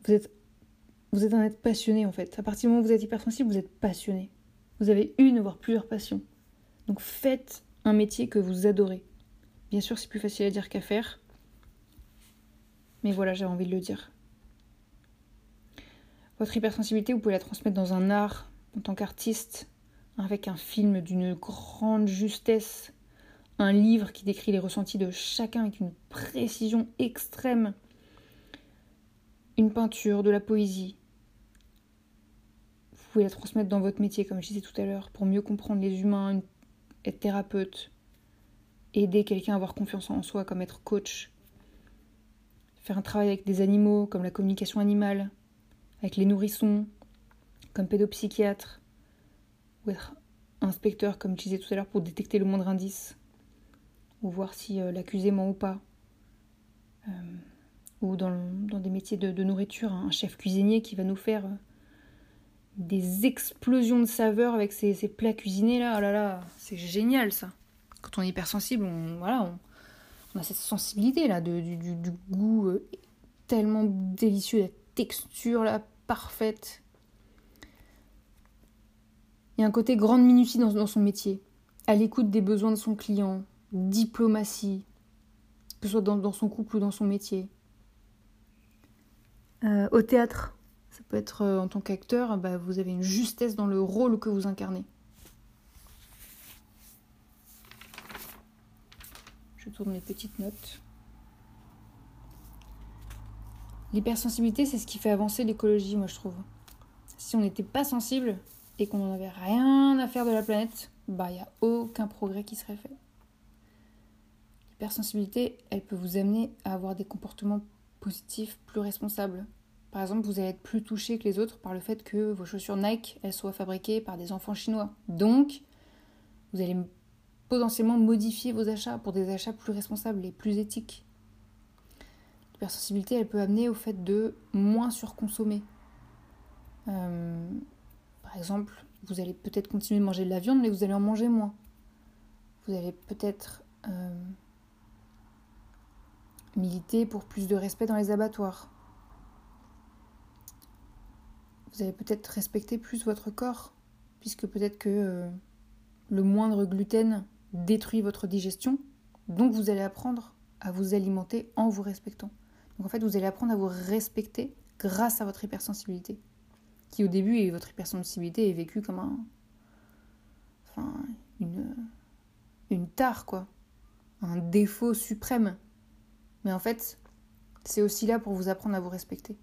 Vous êtes vous êtes un être passionné en fait. À partir du moment où vous êtes hypersensible, vous êtes passionné. Vous avez une, voire plusieurs passions. Donc faites un métier que vous adorez. Bien sûr, c'est plus facile à dire qu'à faire. Mais voilà, j'ai envie de le dire. Votre hypersensibilité, vous pouvez la transmettre dans un art, en tant qu'artiste, avec un film d'une grande justesse, un livre qui décrit les ressentis de chacun avec une précision extrême, une peinture, de la poésie, vous pouvez la transmettre dans votre métier, comme je disais tout à l'heure, pour mieux comprendre les humains, être thérapeute, aider quelqu'un à avoir confiance en soi, comme être coach, faire un travail avec des animaux, comme la communication animale, avec les nourrissons, comme pédopsychiatre, ou être inspecteur, comme je disais tout à l'heure, pour détecter le moindre indice, ou voir si euh, l'accusé ment ou pas. Euh, ou dans, des métiers de, nourriture, un chef cuisinier qui va nous faire euh, des explosions de saveurs avec ces, plats cuisinés là. Oh là là, c'est génial ça. Quand on est hypersensible, on, voilà, on, a cette sensibilité là de, du, goût euh, tellement délicieux, la texture là parfaite. Il y a un côté grande minutie dans, son métier, à l'écoute des besoins de son client, diplomatie, que ce soit dans, son couple ou dans son métier. Euh, au théâtre, ça peut être euh, en tant qu'acteur, bah, vous avez une justesse dans le rôle que vous incarnez. Je tourne mes petites notes. L'hypersensibilité, c'est ce qui fait avancer l'écologie, moi je trouve. Si on n'était pas sensible et qu'on n'en avait rien à faire de la planète, bah il n'y a aucun progrès qui serait fait. L'hypersensibilité, elle peut vous amener à avoir des comportements positifs plus responsables, par exemple, vous allez être plus touché que les autres par le fait que vos chaussures Nike, elles soient fabriquées par des enfants chinois. Donc, vous allez potentiellement modifier vos achats pour des achats plus responsables et plus éthiques. L'hypersensibilité, elle peut amener au fait de moins surconsommer. Euh, par exemple, vous allez peut-être continuer de manger de la viande, mais vous allez en manger moins. Vous allez peut-être euh, militer pour plus de respect dans les abattoirs vous allez peut-être respecter plus votre corps, puisque peut-être que euh, le moindre gluten détruit votre digestion, donc vous allez apprendre à vous alimenter en vous respectant. Donc en fait, vous allez apprendre à vous respecter grâce à votre hypersensibilité, qui au début, votre hypersensibilité est vécue comme un, enfin, une, une tare, quoi. un défaut suprême. Mais en fait, c'est aussi là pour vous apprendre à vous respecter.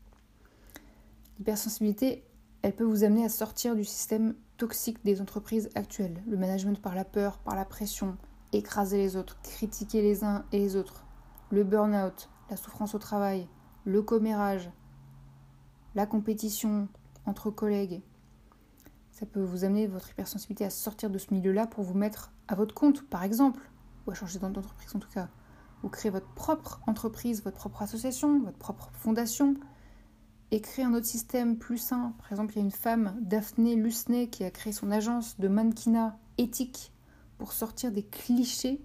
L'hypersensibilité, elle peut vous amener à sortir du système toxique des entreprises actuelles. Le management par la peur, par la pression, écraser les autres, critiquer les uns et les autres. Le burn-out, la souffrance au travail, le commérage, la compétition entre collègues. Ça peut vous amener votre hypersensibilité à sortir de ce milieu-là pour vous mettre à votre compte, par exemple, ou à changer d'entreprise en tout cas. Ou créer votre propre entreprise, votre propre association, votre propre fondation, et créer un autre système plus sain. Par exemple, il y a une femme, Daphné Lusney, qui a créé son agence de mannequinat éthique pour sortir des clichés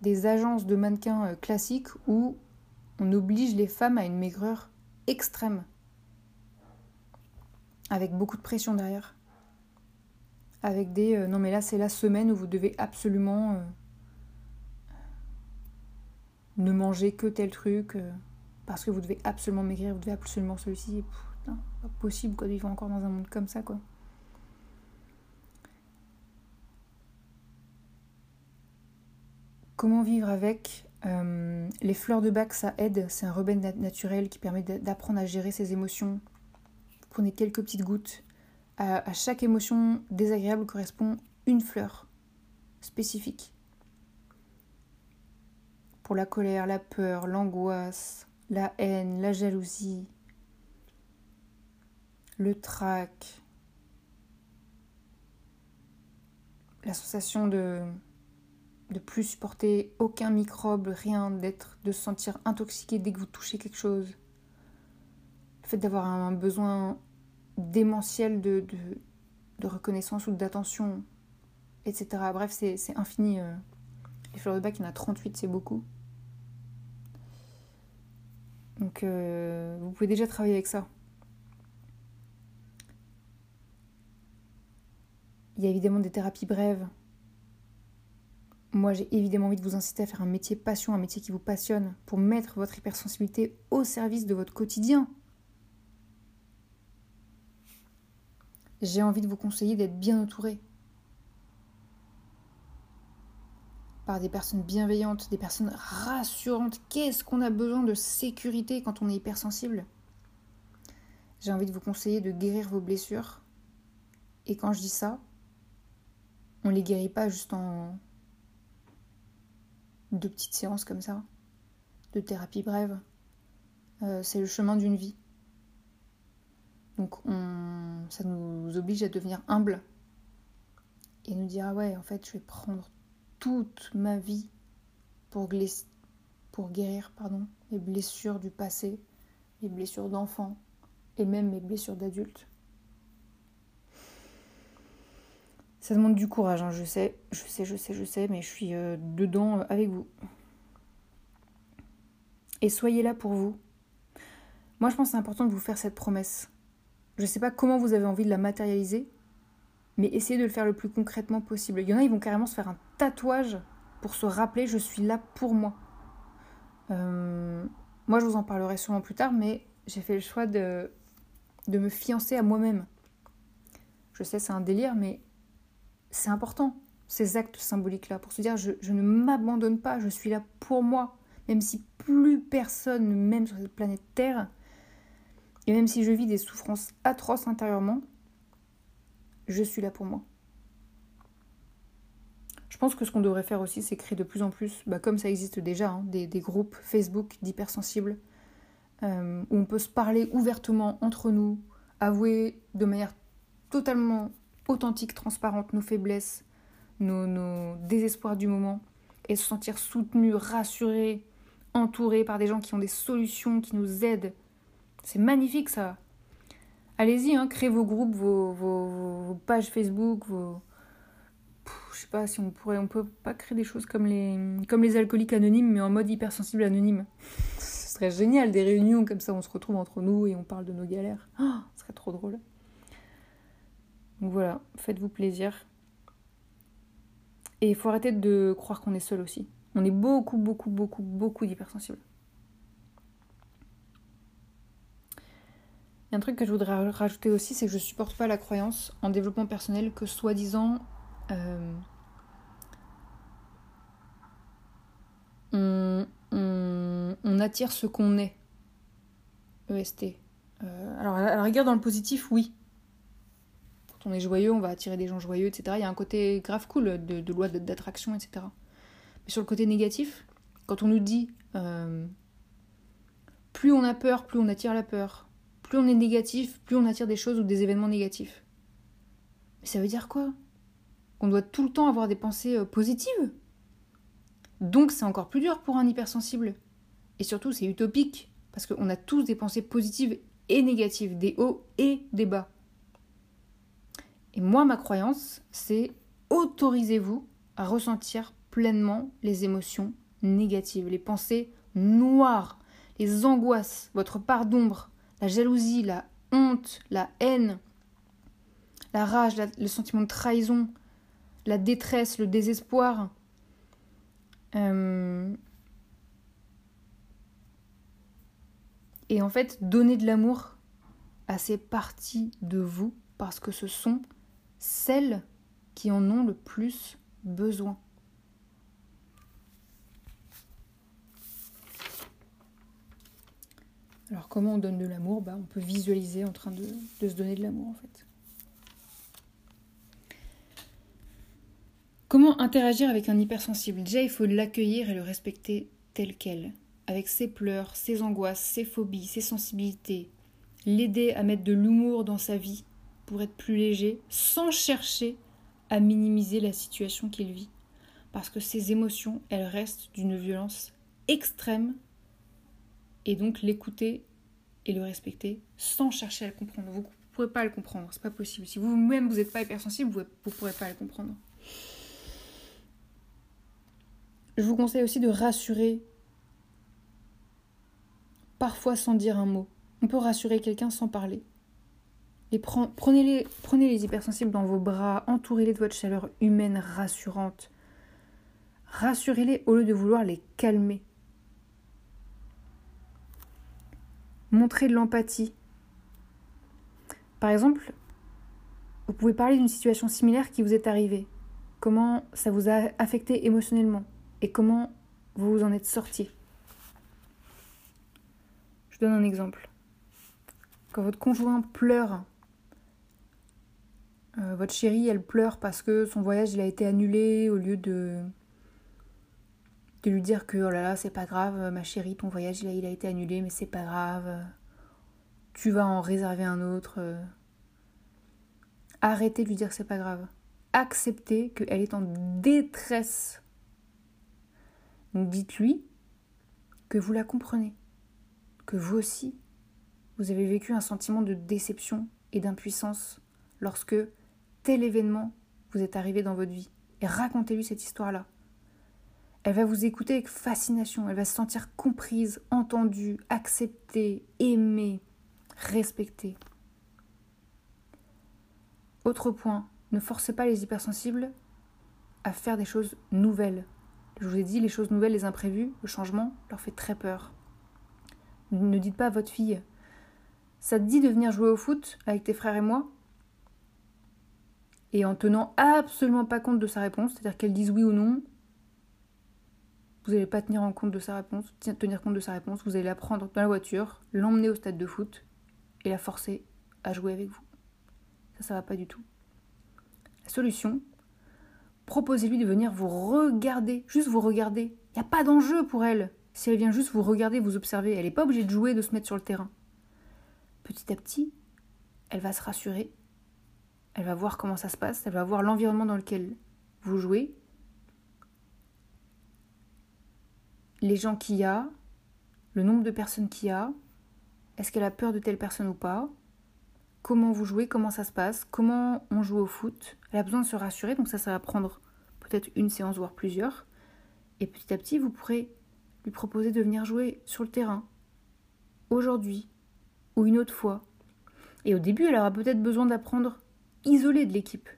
des agences de mannequins euh, classiques où on oblige les femmes à une maigreur extrême, avec beaucoup de pression derrière. Avec des euh, non mais là c'est la semaine où vous devez absolument euh, ne manger que tel truc parce que vous devez absolument maigrir, vous devez absolument celui-ci. Pas possible quoi de vivre encore dans un monde comme ça quoi. Comment vivre avec euh, Les fleurs de bac, ça aide. C'est un rebelle naturel qui permet d'apprendre à gérer ses émotions. Vous prenez quelques petites gouttes. À, chaque émotion désagréable correspond une fleur spécifique. Pour la colère, la peur, l'angoisse, la haine, la jalousie, le trac, la sensation de de plus supporter aucun microbe, rien, d'être, de se sentir intoxiqué dès que vous touchez quelque chose. Le fait d'avoir un besoin démentiel de, de, reconnaissance ou d'attention, etc. Bref, c'est, infini. Euh. Les fleurs de bac, il y en a 38, c'est beaucoup. Donc, euh, vous pouvez déjà travailler avec ça. Il y a évidemment des thérapies brèves moi, j'ai évidemment envie de vous inciter à faire un métier passion, un métier qui vous passionne, pour mettre votre hypersensibilité au service de votre quotidien. J'ai envie de vous conseiller d'être bien entouré des personnes bienveillantes, des personnes rassurantes. Qu'est-ce qu'on a besoin de sécurité quand on est hypersensible? J'ai envie de vous conseiller de guérir vos blessures. Et quand je dis ça, on les guérit pas juste en de petites séances comme ça, de thérapie brève. Euh, c'est le chemin d'une vie. Donc on, ça nous oblige à devenir humble et nous dire ah ouais en fait je vais prendre toute ma vie pour, guérir pardon, mes blessures du passé, mes blessures d'enfant et même mes blessures d'adulte. Ça demande du courage, hein, je sais, je sais, je sais, je sais, mais je suis euh, dedans euh, avec vous. Et soyez là pour vous. Moi, je pense que c'est important de vous faire cette promesse. Je ne sais pas comment vous avez envie de la matérialiser, mais essayez de le faire le plus concrètement possible. Il y en a, ils vont carrément se faire un tatouage pour se rappeler je suis là pour moi. Euh, moi, je vous en parlerai sûrement plus tard, mais j'ai fait le choix de, de me fiancer à moi-même. Je sais, c'est un délire, mais c'est important, ces actes symboliques-là, pour se dire je, ne m'abandonne pas, je suis là pour moi, même si plus personne ne m'aime sur cette planète Terre, et même si je vis des souffrances atroces intérieurement, je suis là pour moi. Je pense que ce qu'on devrait faire aussi, c'est créer de plus en plus, bah, comme ça existe déjà, hein, des, groupes Facebook d'hypersensibles, euh, où on peut se parler ouvertement entre nous, avouer de manière totalement authentique, transparente, nos faiblesses, nos, désespoirs du moment, et se sentir soutenu, rassuré, entouré par des gens qui ont des solutions, qui nous aident. C'est magnifique ça. Allez-y, hein, créez vos groupes, vos, pages Facebook, vos... je sais pas si on pourrait, on peut pas créer des choses comme les, comme les alcooliques anonymes, mais en mode hypersensible anonyme. Ce serait génial, des réunions comme ça, on se retrouve entre nous et on parle de nos galères. Oh, ce serait trop drôle. Donc voilà, faites-vous plaisir. Et il faut arrêter de croire qu'on est seul aussi. On est beaucoup, beaucoup, beaucoup, beaucoup d'hypersensibles. Il y a un truc que je voudrais rajouter aussi, c'est que je supporte pas la croyance en développement personnel que soi-disant euh, attire ce qu'on est. EST. Euh, alors, à la dans le positif, oui. Quand on est joyeux, on va attirer des gens joyeux, etc. Il y a un côté grave cool de, loi d'attraction, etc. Mais sur le côté négatif, quand on nous dit euh, plus on a peur, plus on attire la peur. Plus on est négatif, plus on attire des choses ou des événements négatifs. Mais ça veut dire quoi? Qu'on doit tout le temps avoir des pensées euh, positives? Donc c'est encore plus dur pour un hypersensible. Et surtout, c'est utopique, parce qu'on a tous des pensées positives et négatives, des hauts et des bas. Et moi, ma croyance, c'est autorisez-vous à ressentir pleinement les émotions négatives, les pensées noires, les angoisses, votre part d'ombre, la jalousie, la honte, la haine, la rage, le sentiment de trahison, la détresse, le désespoir. Euh, et en fait, donner de l'amour à ces parties de vous parce que ce sont celles qui en ont le plus besoin. Alors comment on donne de l'amour bah, On peut visualiser en train de, se donner de l'amour en fait. Comment interagir avec un hypersensible? Déjà, il faut l'accueillir et le respecter tel quel, avec ses pleurs, ses angoisses, ses phobies, ses sensibilités. L'aider à mettre de l'humour dans sa vie pour être plus léger, sans chercher à minimiser la situation qu'il vit. Parce que ses émotions, elles restent d'une violence extrême et donc l'écouter et le respecter sans chercher à le comprendre. Vous ne pourrez pas le comprendre, c'est pas possible. Si vous-même vous n'êtes pas hypersensible, vous ne pourrez pas le comprendre. Je vous conseille aussi de rassurer, parfois sans dire un mot. On peut rassurer quelqu'un sans parler. Et prenez, les, prenez les hypersensibles dans vos bras, entourez-les de votre chaleur humaine rassurante. Rassurez-les au lieu de vouloir les calmer. Montrer de l'empathie. Par exemple, vous pouvez parler d'une situation similaire qui vous est arrivée. Comment ça vous a affecté émotionnellement et comment vous vous en êtes sorti? Je donne un exemple. Quand votre conjoint pleure, euh, votre chérie, elle pleure parce que son voyage a été annulé au lieu de de lui dire que oh là là, c'est pas grave, ma chérie, ton voyage il a, il a été annulé, mais c'est pas grave. Tu vas en réserver un autre. Arrêtez de lui dire que c'est pas grave. Acceptez qu'elle est en détresse. Dites-lui que vous la comprenez, que vous aussi, vous avez vécu un sentiment de déception et d'impuissance lorsque tel événement vous est arrivé dans votre vie. Et racontez-lui cette histoire-là. Elle va vous écouter avec fascination, elle va se sentir comprise, entendue, acceptée, aimée, respectée. Autre point, ne forcez pas les hypersensibles à faire des choses nouvelles. Je vous ai dit, les choses nouvelles, les imprévues, le changement leur fait très peur. Ne dites pas à votre fille, ça te dit de venir jouer au foot avec tes frères et moi? Et en tenant absolument pas compte de sa réponse, c'est-à-dire qu'elle dise oui ou non, vous n'allez pas tenir en compte de sa réponse, compte de sa réponse, vous allez la prendre dans la voiture, l'emmener au stade de foot et la forcer à jouer avec vous. Ça, ça va pas du tout. La solution, proposez-lui de venir vous regarder, juste vous regarder. Il n'y a pas d'enjeu pour elle. Si elle vient juste vous regarder, vous observer, elle n'est pas obligée de jouer, de se mettre sur le terrain. Petit à petit, elle va se rassurer, elle va voir comment ça se passe, elle va voir l'environnement dans lequel vous jouez, les gens qu'il y a, le nombre de personnes qu'il y a, est-ce qu'elle a peur de telle personne ou pas, comment vous jouez, comment ça se passe, comment on joue au foot. Elle a besoin de se rassurer, donc ça, ça va prendre peut-être une séance, voire plusieurs. Et petit à petit, vous pourrez lui proposer de venir jouer sur le terrain, aujourd'hui, ou une autre fois. Et au début, elle aura peut-être besoin d'apprendre isolée de l'équipe.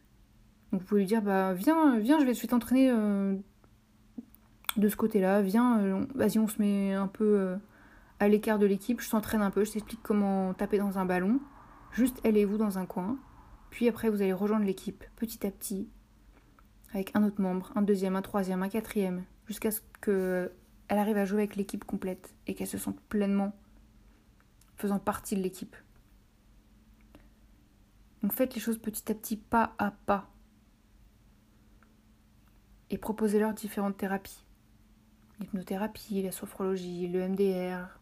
Donc vous pouvez lui dire, bah viens, viens, je vais, te t'entraîner euh, de ce côté-là, viens, euh, vas-y, on se met un peu euh, à l'écart de l'équipe, je t'entraîne un peu, je t'explique comment taper dans un ballon, juste elle et vous dans un coin, puis après vous allez rejoindre l'équipe petit à petit, avec un autre membre, un deuxième, un troisième, un quatrième, jusqu'à ce qu'elle elle arrive à jouer avec l'équipe complète et qu'elle se sente pleinement faisant partie de l'équipe. Donc faites les choses petit à petit, pas à pas. Et proposez-leur différentes thérapies. L'hypnothérapie, la sophrologie, le MDR,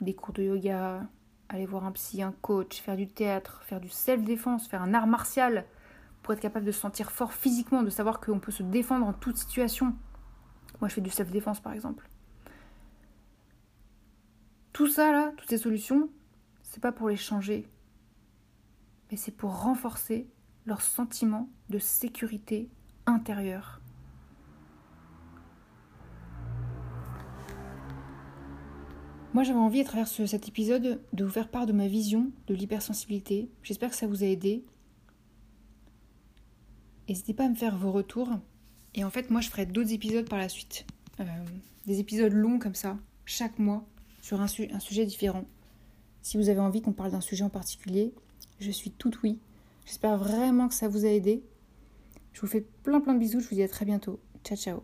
des cours de yoga, aller voir un psy, un coach, faire du théâtre, faire du self-défense, faire un art martial pour être capable de se sentir fort physiquement, de savoir qu'on peut se défendre en toute situation. Moi, je fais du self-défense par exemple. Tout ça là, toutes ces solutions, c'est pas pour les changer, mais c'est pour renforcer leur sentiment de sécurité intérieure. Moi, j'avais envie, à travers cet épisode, de vous faire part de ma vision de l'hypersensibilité. J'espère que ça vous a aidé. N'hésitez pas à me faire vos retours. Et en fait, moi, je ferai d'autres épisodes par la suite. Euh, des épisodes longs comme ça, chaque mois, sur un, sujet différent. Si vous avez envie qu'on parle d'un sujet en particulier, je suis toute oui. J'espère vraiment que ça vous a aidé. Je vous fais plein plein de bisous. Je vous dis à très bientôt. Ciao ciao.